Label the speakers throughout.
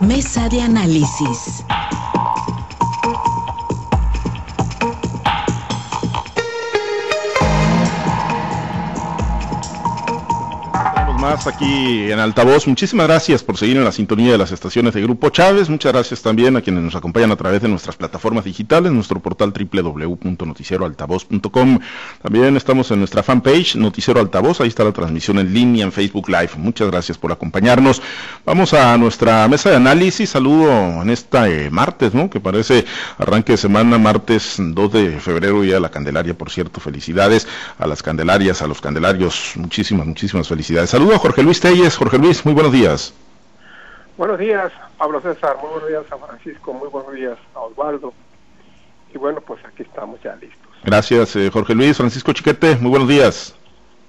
Speaker 1: Mesa de análisis.
Speaker 2: Más aquí en Altavoz. Muchísimas gracias por seguir en la sintonía de las estaciones de Grupo Chávez. Muchas gracias también a quienes nos acompañan a través de nuestras plataformas digitales, nuestro portal www.noticieroaltavoz.com. También estamos en nuestra fanpage Noticiero Altavoz. Ahí está la transmisión en línea en Facebook Live. Muchas gracias por acompañarnos. Vamos a nuestra mesa de análisis. Saludo en esta eh, martes, ¿no? Que parece arranque de semana, martes 2 de febrero, ya la Candelaria, por cierto. Felicidades a las Candelarias, a los Candelarios. Muchísimas, muchísimas felicidades. Saludos Jorge Luis Telles. Jorge Luis, muy buenos días.
Speaker 3: Buenos días, Pablo César. Muy buenos días a Francisco. Muy buenos días a Osvaldo. Y bueno, pues aquí estamos ya listos.
Speaker 2: Gracias, eh, Jorge Luis. Francisco Chiquete, muy buenos días.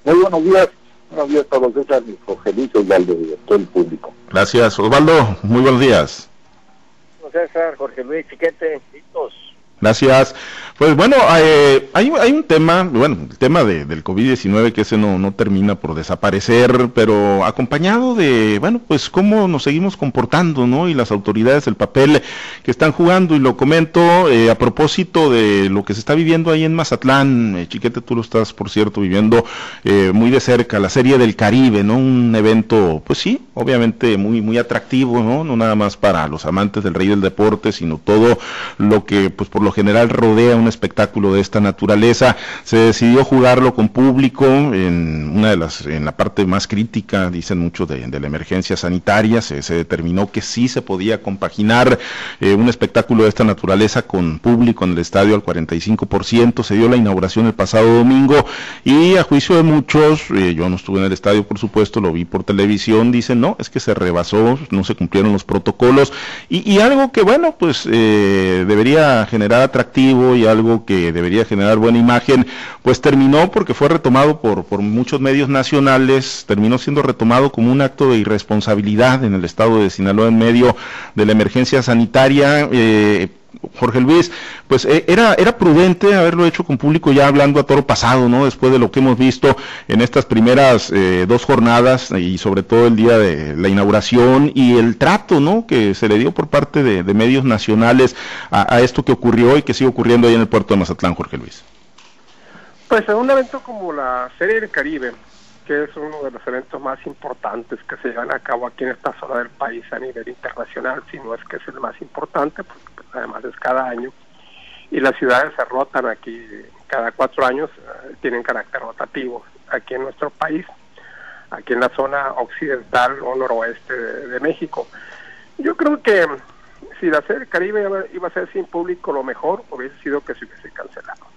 Speaker 4: Muy buenos días. Buenos días, Pablo César, Jorge Luis, Osvaldo y todo el público.
Speaker 2: Gracias, Osvaldo. Muy buenos días.
Speaker 5: César, Jorge Luis Chiquete, listos.
Speaker 2: Gracias. Pues bueno, eh, hay, un tema, bueno, el tema de, del COVID-19 que ese no, no termina por desaparecer, pero acompañado de, bueno, pues cómo nos seguimos comportando, ¿no? Y las autoridades, el papel que están jugando, y lo comento eh, a propósito de lo que se está viviendo ahí en Mazatlán, eh, Chiquete, tú lo estás, por cierto, viviendo muy de cerca, la Serie del Caribe, ¿no? Un evento, pues sí, obviamente muy, muy atractivo, ¿no? No nada más para los amantes del rey del deporte, sino todo lo que, pues por general rodea un espectáculo de esta naturaleza. Se decidió jugarlo con público en una de las, en la parte más crítica, dicen muchos de, la emergencia sanitaria, se, determinó que sí se podía compaginar eh, un espectáculo de esta naturaleza con público en el estadio al 45%. Se dio la inauguración el pasado domingo y a juicio de muchos, eh, yo no estuve en el estadio por supuesto, lo vi por televisión, dicen no, es que se rebasó, no se cumplieron los protocolos y, algo que bueno, pues eh, debería generar atractivo y algo que debería generar buena imagen, pues terminó porque fue retomado por, por muchos medios nacionales, terminó siendo retomado como un acto de irresponsabilidad en el estado de Sinaloa en medio de la emergencia sanitaria. Eh, Jorge Luis, pues eh, era, era prudente haberlo hecho con público ya hablando a toro pasado, ¿no? Después de lo que hemos visto en estas primeras eh, dos jornadas y sobre todo el día de la inauguración y el trato, ¿no? Que se le dio por parte de, medios nacionales a, esto que ocurrió y que sigue ocurriendo ahí en el puerto de Mazatlán, Jorge Luis.
Speaker 3: Pues en un evento como la Serie del Caribe, es uno de los eventos más importantes que se llevan a cabo aquí en esta zona del país a nivel internacional, si no es que es el más importante, porque pues, además es cada año, y las ciudades se rotan aquí cada cuatro años, eh, tienen carácter rotativo aquí en nuestro país, aquí en la zona occidental o noroeste de, México. Yo creo que si la serie Caribe iba a ser sin público, lo mejor hubiese sido que se hubiese cancelado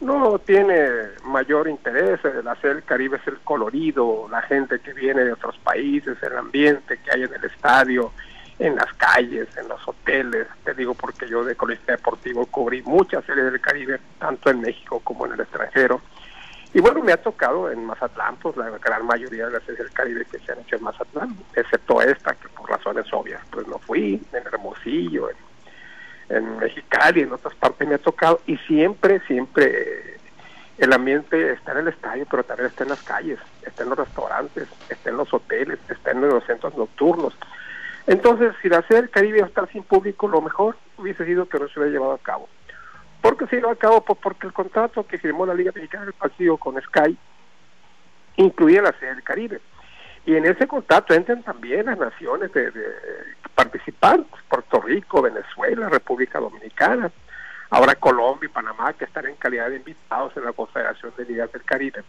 Speaker 3: no tiene mayor interés. El hacer el Caribe es el colorido, la gente que viene de otros países, el ambiente que hay en el estadio, en las calles, en los hoteles. Te digo porque yo de Colegio Deportivo cubrí muchas series del Caribe, tanto en México como en el extranjero. Y bueno, me ha tocado en Mazatlán, pues la gran mayoría de las series del Caribe que se han hecho en Mazatlán, excepto esta, que por razones obvias, pues no fui, en Hermosillo, en en Mexicali, en otras partes me ha tocado, y siempre, siempre el ambiente está en el estadio, pero también está en las calles, está en los restaurantes, está en los hoteles, está en los centros nocturnos. Entonces, si la sede del Caribe iba a estar sin público, lo mejor hubiese sido que no se hubiera llevado a cabo. ¿Por qué se llevó a cabo? Pues porque el contrato que firmó la Liga Mexicana del Partido con Sky incluía la sede del Caribe. Y en ese contrato entran también las naciones de, participantes, Puerto Rico, Venezuela, República Dominicana, ahora Colombia y Panamá, que están en calidad de invitados en la Confederación de Ligas del Caribe.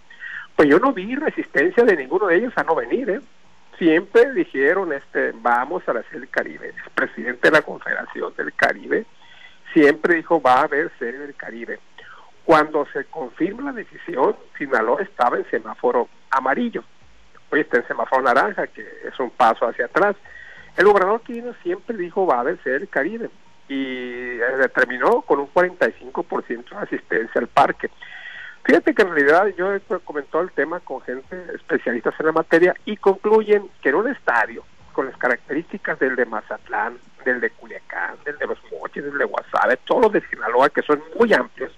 Speaker 3: Pues yo no vi resistencia de ninguno de ellos a no venir, ¿eh? Siempre dijeron, este, vamos a la serie del Caribe. El presidente de la Confederación del Caribe siempre dijo, va a haber serie del Caribe. Cuando se confirma la decisión, Sinaloa estaba en semáforo amarillo hoy está en semáforo naranja, que es un paso hacia atrás. El gobernador Quirino siempre dijo va a haber el Caribe y determinó con un 45% de asistencia al parque. Fíjate que en realidad yo he comentado el tema con gente especialistas en la materia y concluyen que en un estadio con las características del de Mazatlán, del de Culiacán, del de Los Mochis, del de Guasave, todos los de Sinaloa que son muy amplios,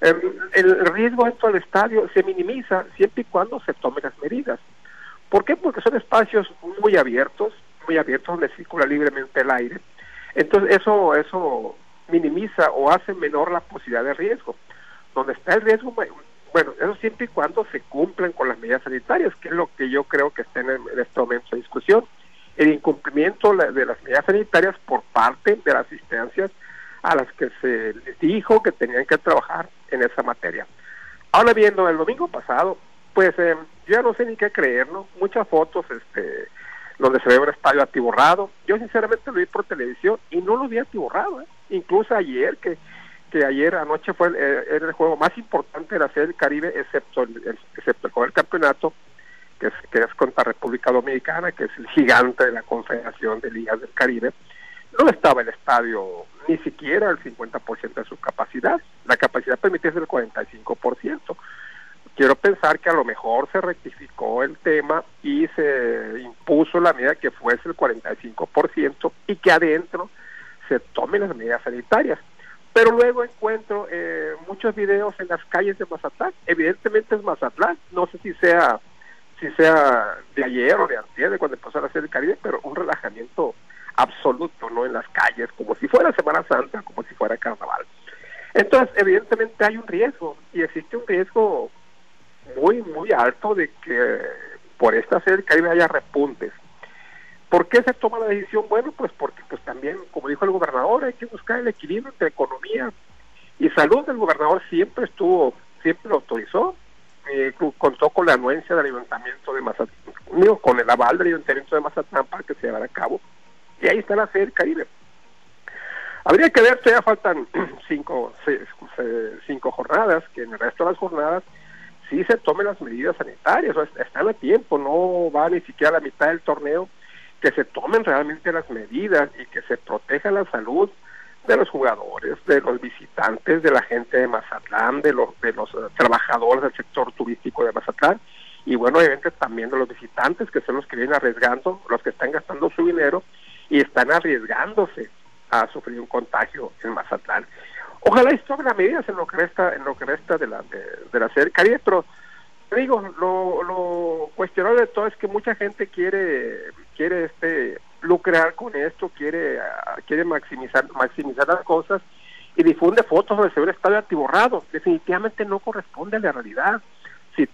Speaker 3: em, el riesgo dentro del estadio se minimiza siempre y cuando se tomen las medidas. ¿Por qué? Porque son espacios muy abiertos, muy abiertos donde circula libremente el aire. Entonces eso, eso minimiza o hace menor la posibilidad de riesgo. Donde está el riesgo, bueno, eso siempre y cuando se cumplen con las medidas sanitarias, que es lo que yo creo que está en, este momento de discusión. El incumplimiento de las medidas sanitarias por parte de las instancias a las que se les dijo que tenían que trabajar en esa materia. Ahora viendo el domingo pasado, pues eh, yo ya no sé ni qué creer, ¿no? Muchas fotos, este, donde se ve un estadio atiborrado. Yo sinceramente lo vi por televisión y no lo vi atiborrado, ¿eh? Incluso ayer, que, que ayer anoche fue el, eh, era el juego más importante de la serie del Caribe, excepto el, excepto el, el campeonato, que es, que es contra República Dominicana, que es el gigante de la Confederación de Ligas del Caribe no estaba el estadio ni siquiera al 50% de su capacidad. La capacidad permitía ser el 45%. Quiero pensar que a lo mejor se rectificó el tema y se impuso la medida que fuese el 45% y que adentro se tomen las medidas sanitarias. Pero luego encuentro eh, muchos videos en las calles de Mazatlán. Evidentemente es Mazatlán. No sé si sea si sea de ayer o de antes, de cuando empezó a hacer el Caribe, pero un relajamiento absoluto, ¿no? En las calles, como si fuera Semana Santa, como si fuera Carnaval. Entonces, evidentemente hay un riesgo, y existe un riesgo muy, muy alto de que por esta serie del Caribe haya repuntes. ¿Por qué se toma la decisión? Bueno, pues porque pues también, como dijo el gobernador, hay que buscar el equilibrio entre economía y salud. El gobernador siempre estuvo, siempre lo autorizó, eh, contó con la anuencia del ayuntamiento de Mazatlán, con el aval del ayuntamiento de Mazatlán para que se llevara a cabo y ahí está la sede del Caribe. Habría que ver, todavía faltan cinco, cinco jornadas, que en el resto de las jornadas sí se tomen las medidas sanitarias, están a tiempo, no va ni siquiera a la mitad del torneo, que se tomen realmente las medidas y que se proteja la salud de los jugadores, de los visitantes, de la gente de Mazatlán, de los, de los eh, trabajadores del sector turístico de Mazatlán y bueno, obviamente también de los visitantes que son los que vienen arriesgando, los que están gastando su dinero y están arriesgándose a sufrir un contagio en Mazatlán. Ojalá y las medidas en lo que resta, en lo que resta de la de, la serie Caribe, pero digo, lo, lo cuestionable de todo es que mucha gente quiere quiere este lucrar con esto, quiere quiere maximizar maximizar las cosas y difunde fotos donde se ve el estadio atiborrado. Definitivamente no corresponde a la realidad. Si,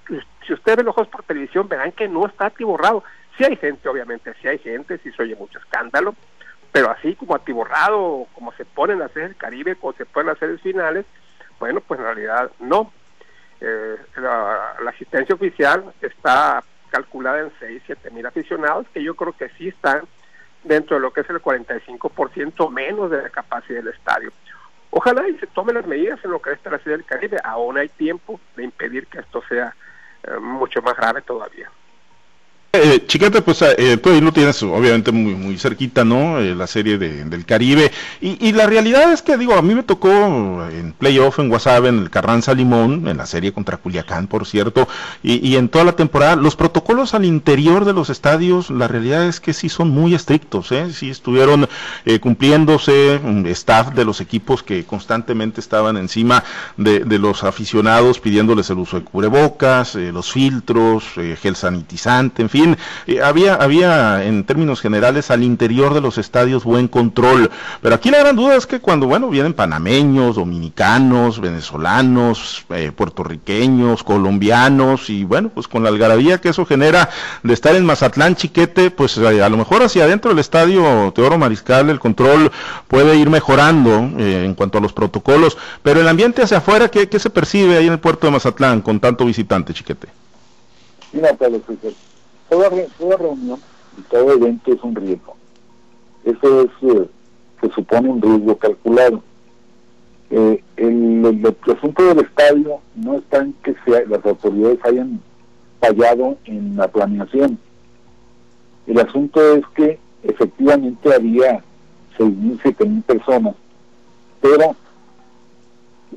Speaker 3: si usted ve los ojos por televisión, verán que no está atiborrado. Si hay gente, obviamente, si hay gente, si se oye mucho escándalo, pero así como atiborrado, como se ponen a hacer el Caribe, como se pueden hacer el finales, bueno, pues en realidad no. Eh, la, asistencia oficial está calculada en 6, 7 mil aficionados, que yo creo que sí están dentro de lo que es el 45% menos de la capacidad del estadio. Ojalá y se tomen las medidas en lo que es la ciudad del Caribe. Aún hay tiempo de impedir que esto sea eh, mucho más grave todavía.
Speaker 2: Eh, Chiquete, pues eh, tú ahí lo tienes obviamente muy, muy cerquita, ¿no? Eh, la serie de, del Caribe. Y, y, la realidad es que, digo, a mí me tocó en playoff en WhatsApp, en el Carranza Limón, en la serie contra Culiacán, por cierto, y, y, en toda la temporada, los protocolos al interior de los estadios, la realidad es que sí son muy estrictos, ¿eh? Sí estuvieron eh, cumpliéndose, un staff de los equipos que constantemente estaban encima de, de los aficionados pidiéndoles el uso de cubrebocas, eh, los filtros, gel sanitizante, en fin eh, había, había en términos generales al interior de los estadios buen control, pero aquí la gran duda es que cuando, bueno, vienen panameños, dominicanos, venezolanos, eh, puertorriqueños, colombianos, y bueno, pues con la algarabía que eso genera de estar en Mazatlán, Chiquete, pues eh, a lo mejor hacia adentro del estadio Teoro Mariscal el control puede ir mejorando en cuanto a los protocolos, pero el ambiente hacia afuera, ¿qué, ¿qué, se percibe ahí en el puerto de Mazatlán con tanto visitante, Chiquete?
Speaker 4: Mira, toda, toda reunión y todo evento es un riesgo. Eso es, eh, se supone un riesgo calculado. Eh, el, el, asunto del estadio no está en que sea, las autoridades hayan fallado en la planeación. El asunto es que efectivamente había 6.000, 7.000 personas, pero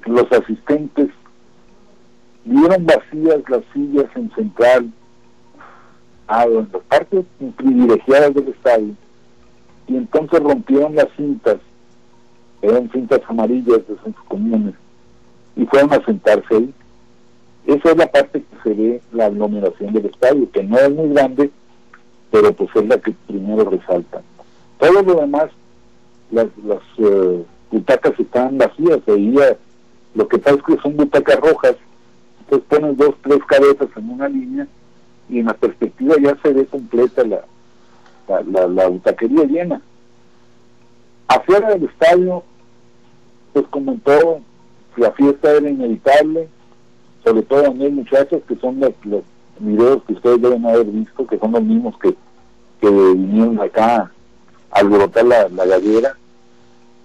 Speaker 4: los asistentes vieron vacías las sillas en central, en las partes privilegiadas del estadio y entonces rompieron las cintas, eran cintas amarillas de sus comunes, y fueron a sentarse ahí. Esa es la parte que se ve la aglomeración del estadio, que no es muy grande, pero pues es la que primero resalta. Todo lo demás, las, las eh, butacas están vacías, veía, lo que pasa es que son butacas rojas, entonces pones dos, tres cabezas en una línea y en la perspectiva ya se ve completa la, la, la, butaquería llena. Afuera del estadio, pues comentó la fiesta era inevitable, sobre todo en los muchachos que son los, los videos que ustedes deben haber visto, que son los mismos que, que vinieron acá a alborotar la, la gallera,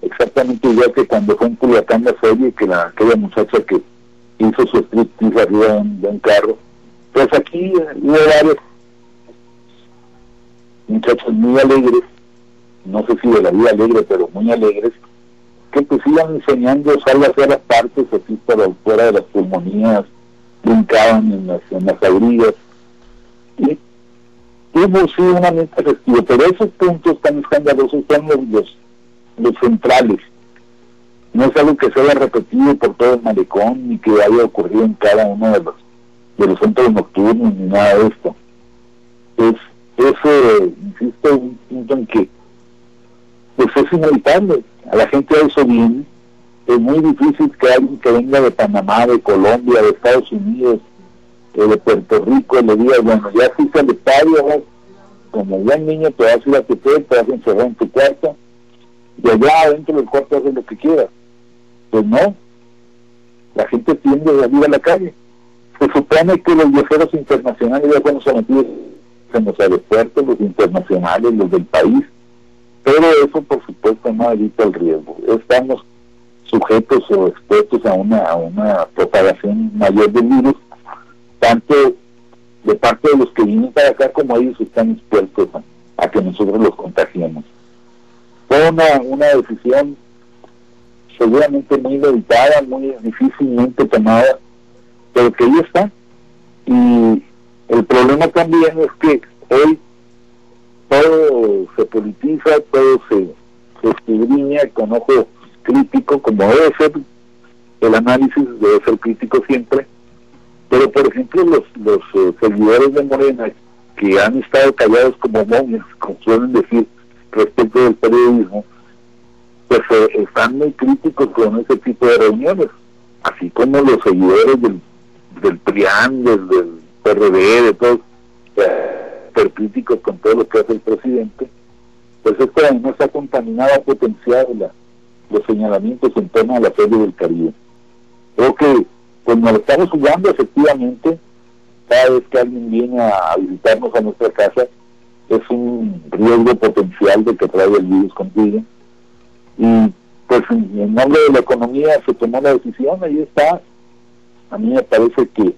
Speaker 4: exactamente igual que cuando fue en Culiacán la serie, que la, aquella muchacha que hizo su striptease arriba de un carro. Pues aquí hubo varios muchachos muy alegres, no sé si de la vida alegre, pero muy alegres, que pues iban enseñando sálvase a las partes así para fuera de las pulmonías, brincaban en las, en las. Y hubo sí una meta festiva, pero esos puntos tan escandalosos son los, los, centrales. No es algo que se haya repetido por todo el malecón ni que haya ocurrido en cada uno de los, de los centros nocturnos ni nada de esto. Es, eso, insisto, un punto en que pues es inevitable. A la gente de eso viene. Es muy difícil que alguien que venga de Panamá, de Colombia, de Estados Unidos, eh, de Puerto Rico, le diga, bueno, ya fuiste al estadio, como buen niño te vas a ir a tu te vas a encerrar en tu cuarto, y allá adentro del cuarto haces lo que quieras. Pues no. La gente tiende a salir a la calle. Se supone que los viajeros internacionales ya fueron sometidos en los aeropuertos, los internacionales, los del país, pero eso por supuesto no evita el riesgo. Estamos sujetos o expuestos a una, a una propagación mayor del virus, tanto de parte de los que vienen para acá como ellos están expuestos a, que nosotros los contagiemos. Fue una, una decisión seguramente muy meditada, muy difícilmente tomada, pero que ahí está. Y el problema también es que hoy todo se politiza, todo se, se con ojo crítico, como debe ser, el análisis debe ser crítico siempre, pero por ejemplo los, los eh, seguidores de Morena que han estado callados como momias, como suelen decir, respecto del periodismo, pues eh, están muy críticos con ese tipo de reuniones, así como los seguidores del, del PRIAN, del, del PRD, de todos, ser críticos con todo lo que hace el presidente, pues esto además ha contaminado, ha potenciado los señalamientos en torno a la feria del Caribe. Creo que pues nos lo estamos jugando efectivamente, cada vez que alguien viene a visitarnos a nuestra casa, es un riesgo potencial de que traiga el virus contigo. Y pues en nombre de la economía se tomó la decisión, ahí está. A mí me parece que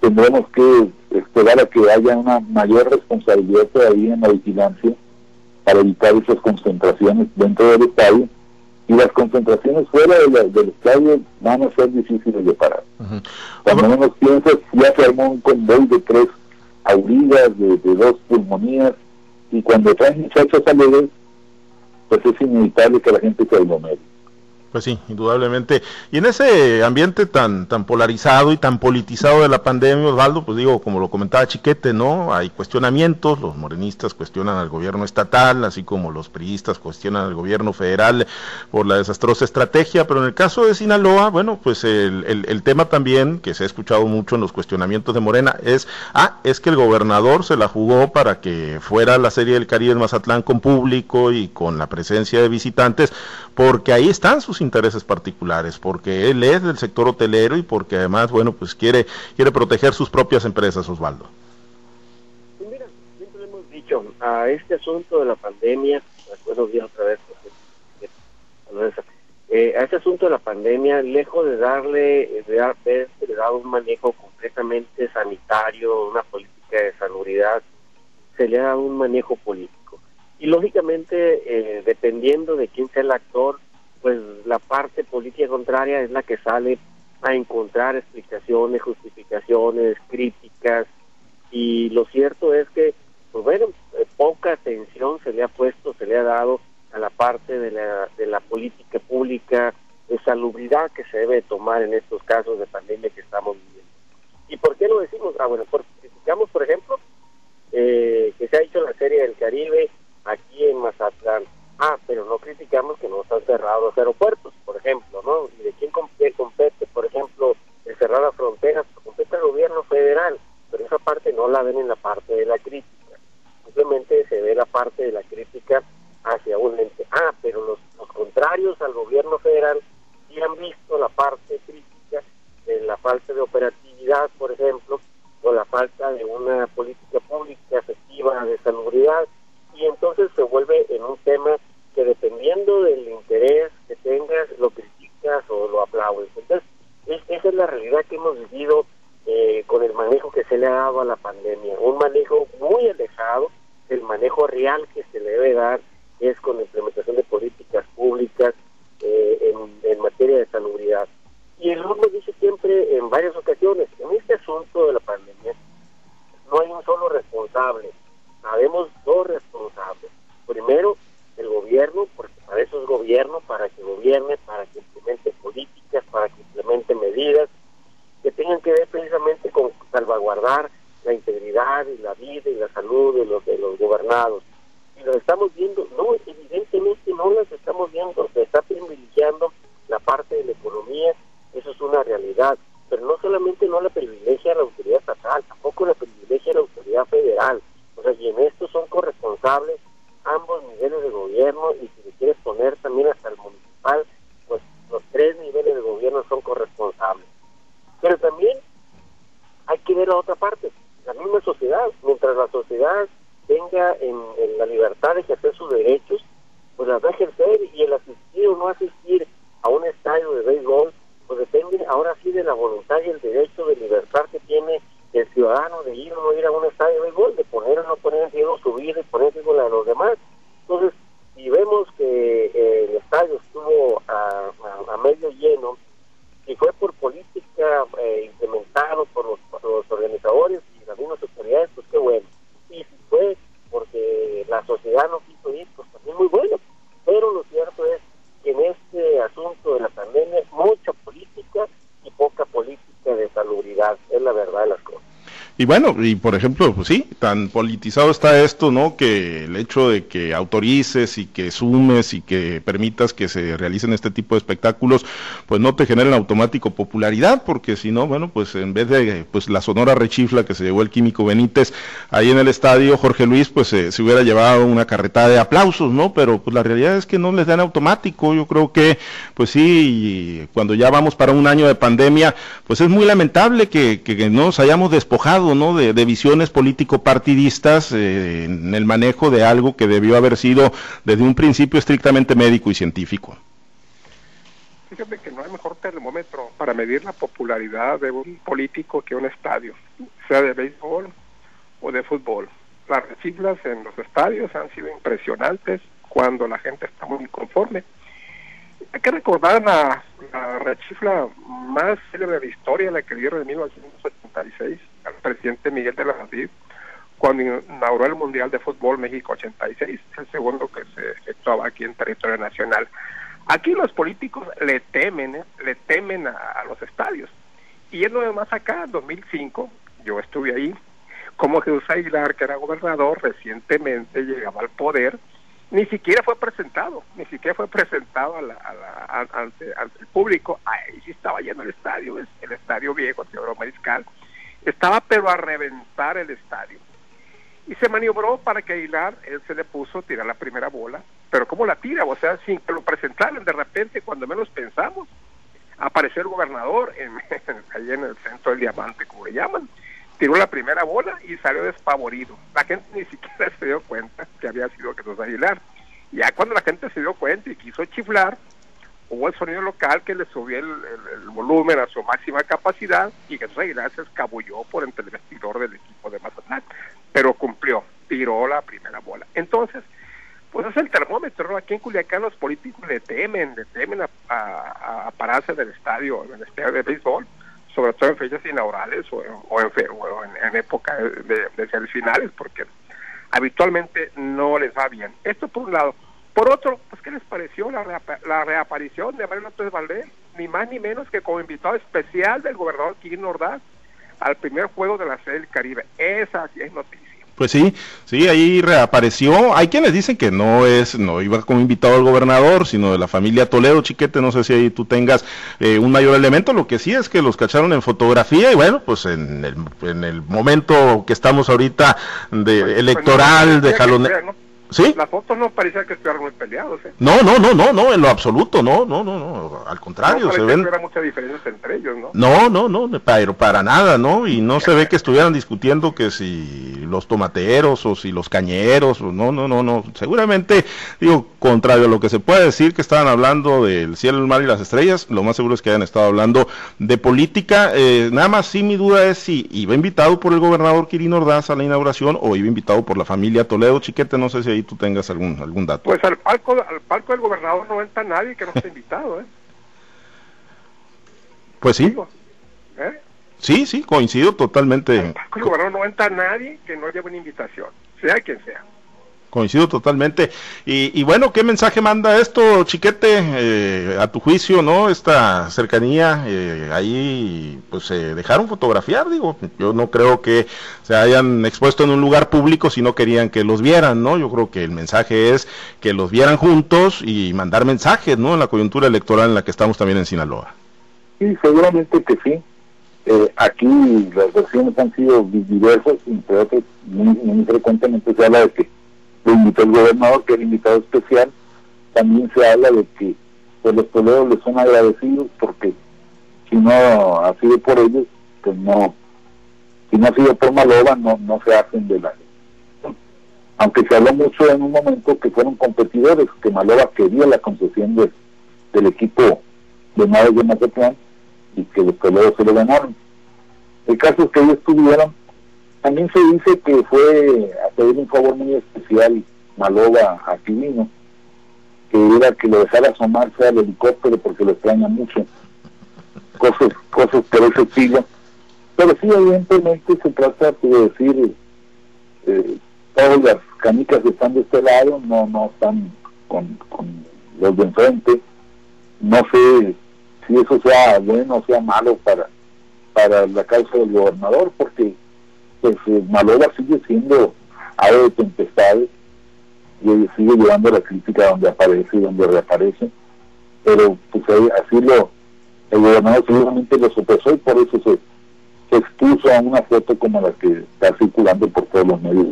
Speaker 4: tendremos que esperar a que haya una mayor responsabilidad todavía en la vigilancia para evitar esas concentraciones dentro del estadio y las concentraciones fuera del estadio van a ser difíciles de parar. Cuando menos piensas, ya se armó un convoy de tres aurigas, de, de dos pulmonías, y cuando traen muchachos alegres, pues es inevitable que la gente se aglomere.
Speaker 2: Pues sí, indudablemente. Y en ese ambiente tan tan polarizado y tan politizado de la pandemia, Osvaldo, pues digo, como lo comentaba Chiquete, ¿no? Hay cuestionamientos, los morenistas cuestionan al gobierno estatal, así como los priistas cuestionan al gobierno federal por la desastrosa estrategia, pero en el caso de Sinaloa, bueno, pues el, el, el tema también, que se ha escuchado mucho en los cuestionamientos de Morena, es, ah, es que el gobernador se la jugó para que fuera la Serie del Caribe en Mazatlán con público y con la presencia de visitantes, porque ahí están sus intereses particulares, porque él es del sector hotelero y porque además, bueno, pues quiere quiere proteger sus propias empresas, Osvaldo.
Speaker 5: mira, siempre hemos dicho, a este asunto de la pandemia, buenos días otra vez, eh, a este asunto de la pandemia, lejos de darle, de haberse dado un manejo completamente sanitario, una política de salubridad, se le ha dado un manejo político. Y lógicamente, eh, dependiendo de quién sea el actor, pues la parte política contraria es la que sale a encontrar explicaciones, justificaciones, críticas y lo cierto es que, pues bueno, eh, poca atención se le ha puesto, se le ha dado a la parte de la, política pública de salubridad que se debe tomar en estos casos de pandemia que estamos viviendo. ¿Y por qué lo decimos? Ah, bueno, porque criticamos, por ejemplo, eh, que se ha hecho la Serie del Caribe aquí en Mazatlán. Ah, pero no criticamos que no están cerrados los aeropuertos, por ejemplo, ¿no? ¿Y de quién compete, por ejemplo, el cerrar las fronteras? Compete al gobierno federal, pero esa parte no la ven en la parte de la crítica. Simplemente se ve la parte de la crítica hacia un ente. Ah, pero los, contrarios al gobierno federal sí han visto la parte crítica de la falta de operatividad, por ejemplo, o la falta de una política pública efectiva de salubridad, y entonces se vuelve en un tema que dependiendo del interés que tengas, lo criticas o lo aplaudes. Entonces, esa es la realidad que hemos vivido eh, con el manejo que se le ha dado a la pandemia, un manejo muy alejado del manejo real que se le debe dar es con la implementación de políticas públicas eh, en, en, materia de salubridad. Y el mundo dice siempre en varias ocasiones, en este asunto de la pandemia no hay un solo responsable, sabemos dos responsables. Primero, el gobierno, porque para eso es gobierno, para que gobierne, para que implemente políticas, para que implemente medidas que tengan que ver precisamente con salvaguardar la integridad y la vida y la salud de los de los gobernados. Y lo estamos viendo, no, evidentemente no las estamos viendo, se está privilegiando la parte de la economía, eso es una realidad, pero no solamente no la privilegia la autoridad estatal, tampoco la privilegia la autoridad federal. O sea, y en esto son corresponsables ambos niveles de gobierno y si le quieres poner también hasta el municipal, pues los tres niveles de gobierno son corresponsables. Pero también ver la otra parte, la misma sociedad, mientras la sociedad tenga en, la libertad de ejercer sus derechos, pues las va a ejercer y el asistir o no asistir a un estadio de béisbol, pues depende ahora sí de la voluntad y el derecho de libertad que tiene el ciudadano de ir o no ir a un estadio de béisbol, de poner o no poner en riesgo su vida y poner en riesgo la de los demás. Entonces, si vemos que el estadio estuvo a, a, medio lleno, y fue por política eh, implementado por los, organizadores y mismas autoridades, pues qué bueno. Y si fue porque la sociedad no quiso ir, pues también muy bueno. Pero lo cierto es que en este asunto de la pandemia, mucha política y poca política de salubridad, es la verdad de las cosas.
Speaker 2: Y bueno, y por ejemplo, pues sí, tan politizado está esto, ¿no? Que el hecho de que autorices y que sumes y que permitas que se realicen este tipo de espectáculos, pues no te generen automático popularidad, porque si no, bueno, pues en vez de pues la sonora rechifla que se llevó el químico Benítez ahí en el estadio, Jorge Luis, pues eh, se hubiera llevado una carretada de aplausos, ¿no? Pero pues la realidad es que no les dan automático. Yo creo que, pues sí, cuando ya vamos para un año de pandemia, pues es muy lamentable que, que nos hayamos despojado de, visiones político-partidistas eh, en el manejo de algo que debió haber sido desde un principio estrictamente médico y científico.
Speaker 3: Fíjate que no hay mejor termómetro para medir la popularidad de un político que un estadio, sea de béisbol o de fútbol. Las siglas en los estadios han sido impresionantes cuando la gente está muy conforme. Hay que recordar la, la rechifla más célebre de la historia, la que dieron en 1986, al presidente Miguel de la Madrid cuando inauguró el Mundial de Fútbol México 86, el segundo que se efectuaba aquí en territorio nacional. Aquí los políticos le temen, ¿eh? le temen a, los estadios. Y es lo más acá, en 2005, yo estuve ahí, como Jesús Aguilar, que era gobernador, recientemente llegaba al poder, ni siquiera fue presentado, ni siquiera fue presentado a la, ante, el público. Ahí sí estaba lleno el estadio, el estadio viejo, Teodoro Mariscal, estaba pero a reventar el estadio. Y se maniobró para que Aguilar, él se le puso a tirar la primera bola, pero ¿cómo la tira? O sea, sin que lo presentaran, de repente, cuando menos pensamos, apareció el gobernador en, ahí en el centro del diamante, como le llaman, tiró la primera bola y salió despavorido. La gente ni siquiera se dio cuenta que había sido Jesús Aguilar. Ya cuando la gente se dio cuenta y quiso chiflar, hubo el sonido local que le subió el, volumen a su máxima capacidad y Jesús Aguilar se escabulló por entre el vestidor del equipo de Mazatlán, pero cumplió, tiró la primera bola. Entonces, pues es el termómetro, Aquí en Culiacán los políticos le temen, le temen a, pararse del estadio, en estadio de béisbol, sobre todo en fechas inaugurales o, en, en, época de, de, finales, porque habitualmente no les va bien. Esto por un lado. Por otro, pues, ¿qué les pareció la, la reaparición de Mario López Valdés? Ni más ni menos que como invitado especial del gobernador Quirino Ordaz al primer juego de la Serie del Caribe. Esa sí es noticia.
Speaker 2: Pues sí, sí, ahí reapareció. Hay quienes dicen que no es, no iba como invitado al gobernador, sino de la familia Toledo, chiquete. No sé si ahí tú tengas eh, un mayor elemento. Lo que sí es que los cacharon en fotografía y bueno, pues en el, en el momento que estamos ahorita de pues, pues, electoral, de jalón Sí.
Speaker 3: Las fotos no parecía que estuvieran muy peleados, ¿eh?
Speaker 2: No, no, no, no, no, en lo absoluto, no, no, no, no, al contrario,
Speaker 3: no
Speaker 2: se ven...
Speaker 3: que hubiera mucha diferencia entre ellos, ¿no?
Speaker 2: No, no, no, pero para nada, ¿no? Y no se ve que estuvieran discutiendo que si los tomateros o si los cañeros, o no, no, no, no. Seguramente, digo, contrario a lo que se puede decir que estaban hablando del cielo, el mar y las estrellas, lo más seguro es que hayan estado hablando de política. Eh, nada más sí mi duda es si iba invitado por el gobernador Quirino Ordaz a la inauguración o iba invitado por la familia Toledo Chiquete, no sé si ahí tú tengas algún, algún dato.
Speaker 3: Pues al palco, al palco del gobernador no entra nadie que no esté invitado, ¿eh?
Speaker 2: Pues sí,
Speaker 3: ¿eh?
Speaker 2: sí, sí, coincido totalmente.
Speaker 3: Al palco del gobernador no entra nadie que no lleve una invitación, sea quien sea.
Speaker 2: Coincido totalmente. Y, bueno, ¿qué mensaje manda esto, Chiquete, eh, a tu juicio, no? Esta cercanía, eh, ahí pues se dejaron fotografiar, digo, yo no creo que se hayan expuesto en un lugar público si no querían que los vieran, ¿no? Yo creo que el mensaje es que los vieran juntos y mandar mensajes, ¿no? En la coyuntura electoral en la que estamos también en Sinaloa.
Speaker 4: Sí, seguramente que sí. Eh, aquí las versiones han sido diversas, entre otras, muy, muy frecuentemente se habla de que lo invitó el gobernador, que era invitado especial. También se habla de que pues, los toledos les son agradecidos porque si no ha sido por ellos, pues no, si no ha sido por Maloba, no, no se hacen de la aunque se habló mucho en un momento que fueron competidores, que Maloba quería la concesión de, del equipo de naves de Mazatlán y que los toledos se lo ganaron. El caso es que ellos tuvieron también se dice que fue a pedir un favor muy especial Maloba a Quirino, que era que lo dejara asomarse al helicóptero porque lo extraña mucho. Cosas, cosas por ese estilo. Pero sí, evidentemente se trata de decir, eh, todas las canicas que están de este lado no, no están con, con los de enfrente. No sé si eso sea bueno o sea malo para, para la causa del gobernador, porque pues eh, Maloba sigue siendo ave de tempestades y sigue llevando la crítica donde aparece y donde reaparece. Pero pues así lo el gobernador seguramente lo sopesó y por eso se, se expuso a una foto como la que está circulando por todos los medios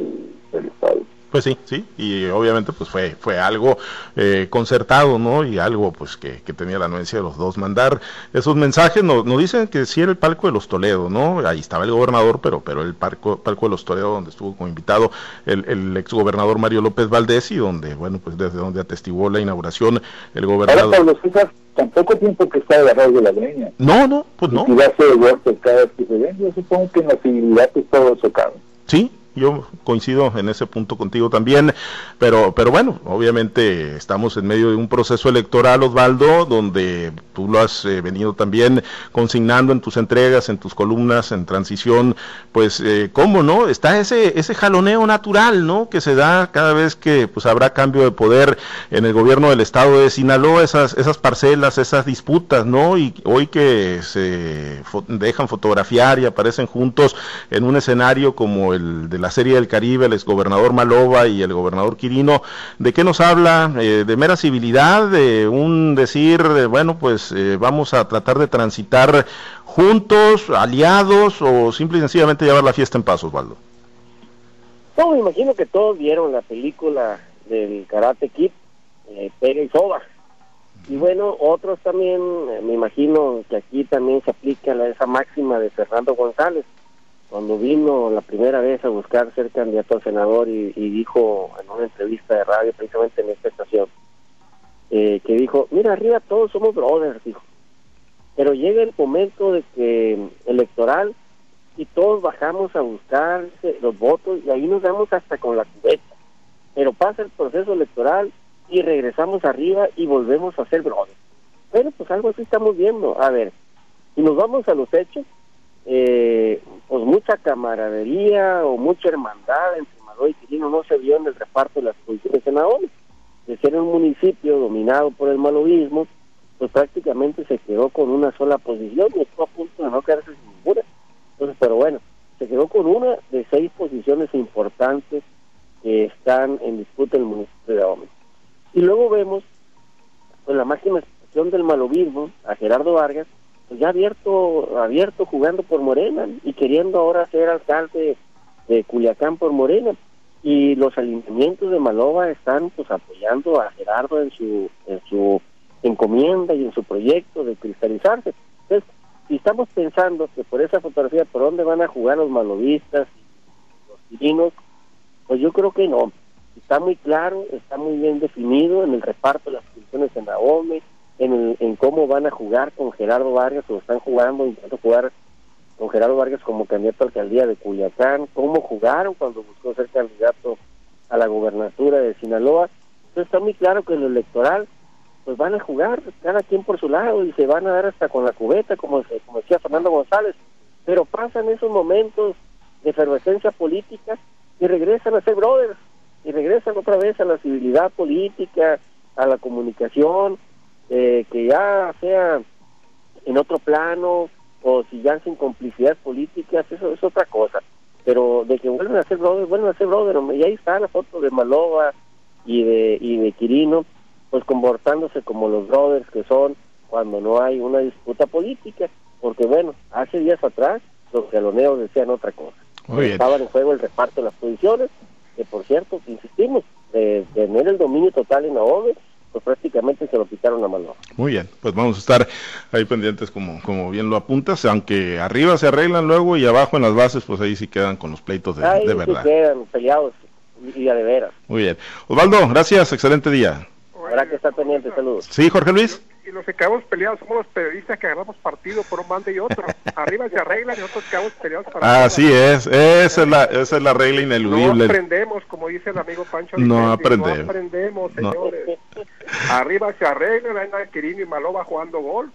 Speaker 4: del estado
Speaker 2: Pues sí, sí, y obviamente pues fue fue algo eh, concertado, ¿no? Y algo pues que, que, tenía la anuencia de los dos mandar esos mensajes. Nos, nos dicen que sí era el palco de los Toledo, ¿no? Ahí estaba el gobernador, pero pero el palco, palco de los Toledo donde estuvo como invitado el, el ex gobernador Mario López Valdés y donde, bueno, pues desde donde atestiguó la inauguración el gobernador.
Speaker 4: Ahora, Pablo César, tampoco tiempo que está agarrado de la greña.
Speaker 2: No, no, pues no.
Speaker 4: Y tirarse de huerto cada vez que se ven, yo supongo que en la civilidad es todo eso cabe.
Speaker 2: Sí, yo coincido en ese punto contigo también, pero, pero bueno, obviamente estamos en medio de un proceso electoral, Osvaldo, donde tú lo has eh, venido también consignando en tus entregas, en tus columnas, en transición, pues, eh, ¿cómo no? Está ese, ese jaloneo natural, ¿no? Que se da cada vez que pues habrá cambio de poder en el gobierno del estado de Sinaloa, esas, esas parcelas, esas disputas, ¿no? Y hoy que se dejan fotografiar y aparecen juntos en un escenario como el de la Serie del Caribe, el exgobernador Maloba y el gobernador Quirino, ¿de qué nos habla? Eh, ¿De mera civilidad? ¿De un decir, de, bueno, pues eh, vamos a tratar de transitar juntos, aliados o simple y sencillamente llevar la fiesta en paz, Osvaldo?
Speaker 5: No, me imagino que todos vieron la película del Karate Kid, eh, Pega y Soba. Y bueno, otros también, eh, me imagino que aquí también se aplica la, esa máxima de Fernando González, cuando vino la primera vez a buscar ser candidato a senador y, dijo en una entrevista de radio, precisamente en esta estación, eh, que dijo, mira, arriba todos somos brothers, dijo. Pero llega el momento de que electoral y todos bajamos a buscar los votos y ahí nos damos hasta con la cubeta. Pero pasa el proceso electoral y regresamos arriba y volvemos a ser brothers. Bueno, pues algo así estamos viendo. A ver, si nos vamos a los hechos, eh, pues mucha camaradería o mucha hermandad entre Maloy y Quirino no se vio en el reparto de las posiciones senadores. De ser un municipio dominado por el malovismo, pues prácticamente se quedó con una sola posición y estuvo a punto de no quedarse sin ninguna. Entonces, pero bueno, se quedó con una de seis posiciones importantes que están en disputa en el municipio de Ahome. Y luego vemos, pues la máxima expresión del malovismo, a Gerardo Vargas, pues ya abierto, abierto jugando por Morena y queriendo ahora ser alcalde de Culiacán por Morena. y los alineamientos de Malova están pues apoyando a Gerardo en su en su encomienda y en su proyecto de cristalizarse. Entonces, si estamos pensando que por esa fotografía por dónde van a jugar los malovistas, los divinos, pues yo creo que no. Está muy claro, está muy bien definido en el reparto de las funciones en Naomi, en, en cómo van a jugar con Gerardo Vargas o están jugando, intentando jugar con Gerardo Vargas como candidato a alcaldía de Culiacán, cómo jugaron cuando buscó ser candidato a la gobernatura de Sinaloa. Entonces está muy claro que en lo electoral pues van a jugar cada quien por su lado y se van a dar hasta con la cubeta, como, como decía Fernando González, pero pasan esos momentos de efervescencia política y regresan a ser brothers, y regresan otra vez a la civilidad política, a la comunicación, eh, que ya sea en otro plano, o si ya sin complicidades políticas, eso es otra cosa. Pero de que vuelven a ser brothers, vuelven a ser brothers, y ahí está la foto de Malova y de, y de Quirino, pues comportándose como los brothers que son cuando no hay una disputa política, porque bueno, hace días atrás los galoneos decían otra cosa. Estaban en juego el reparto de las posiciones, que por cierto, insistimos, de, tener el dominio total en la OVE, pues prácticamente se lo quitaron a mano.
Speaker 2: Muy bien, pues vamos a estar ahí pendientes como, como bien lo apuntas, aunque arriba se arreglan luego y abajo en las bases, pues ahí sí quedan con los pleitos de,
Speaker 5: ahí
Speaker 2: de verdad.
Speaker 5: Sí quedan peleados y, a de veras.
Speaker 2: Muy bien. Osvaldo, gracias, excelente día.
Speaker 5: Habrá que estar pendiente, saludos.
Speaker 2: Sí, Jorge Luis
Speaker 3: y los que quedamos peleados somos los periodistas que agarramos partido por un bando y otro. Arriba se arregla y nosotros quedamos peleados
Speaker 2: para Así es, esa es, la, esa es la regla ineludible.
Speaker 3: No aprendemos, como dice el amigo Pancho.
Speaker 2: No aprendemos.
Speaker 3: No aprendemos, señores. Arriba se arregla, anda Quirino y Malova jugando gol.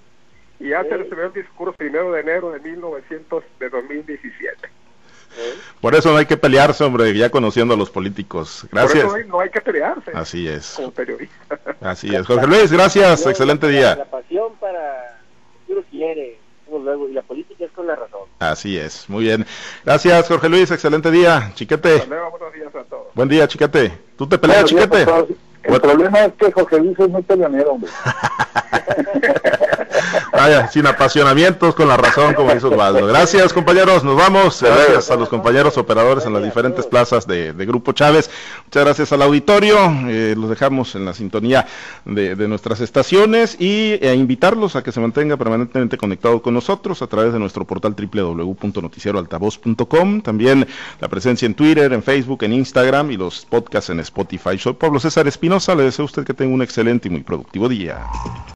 Speaker 3: Y recibió el discurso primero de enero de 1900, de 2017.
Speaker 2: Por eso no hay que pelearse, hombre, ya conociendo a los políticos. Gracias.
Speaker 3: Por eso no hay, que pelearse.
Speaker 2: Así es.
Speaker 3: Como periodista.
Speaker 2: Así es. Jorge Luis, gracias. Excelente día.
Speaker 5: La pasión para... Uno quiere, luego, y la política es con la razón.
Speaker 2: Así es. Muy bien. Gracias, Jorge Luis. Excelente día. Chiquete.
Speaker 3: buenos días a todos.
Speaker 2: Buen día, Chiquete. ¿Tú te peleas, Chiquete?
Speaker 4: El problema es que Jorge Luis es muy peleonero, hombre.
Speaker 2: Vaya, sin apasionamientos, con la razón, como dice Osvaldo. Gracias, compañeros. Nos vamos. Gracias a los compañeros operadores en las diferentes plazas de, Grupo Chávez. Muchas gracias al auditorio. Eh, los dejamos en la sintonía de, nuestras estaciones y a invitarlos a que se mantenga permanentemente conectados con nosotros a través de nuestro portal www.noticieroaltavoz.com. También la presencia en Twitter, en Facebook, en Instagram y los podcasts en Spotify. Soy Pablo César Espinosa. Le deseo usted que tenga un excelente y muy productivo día.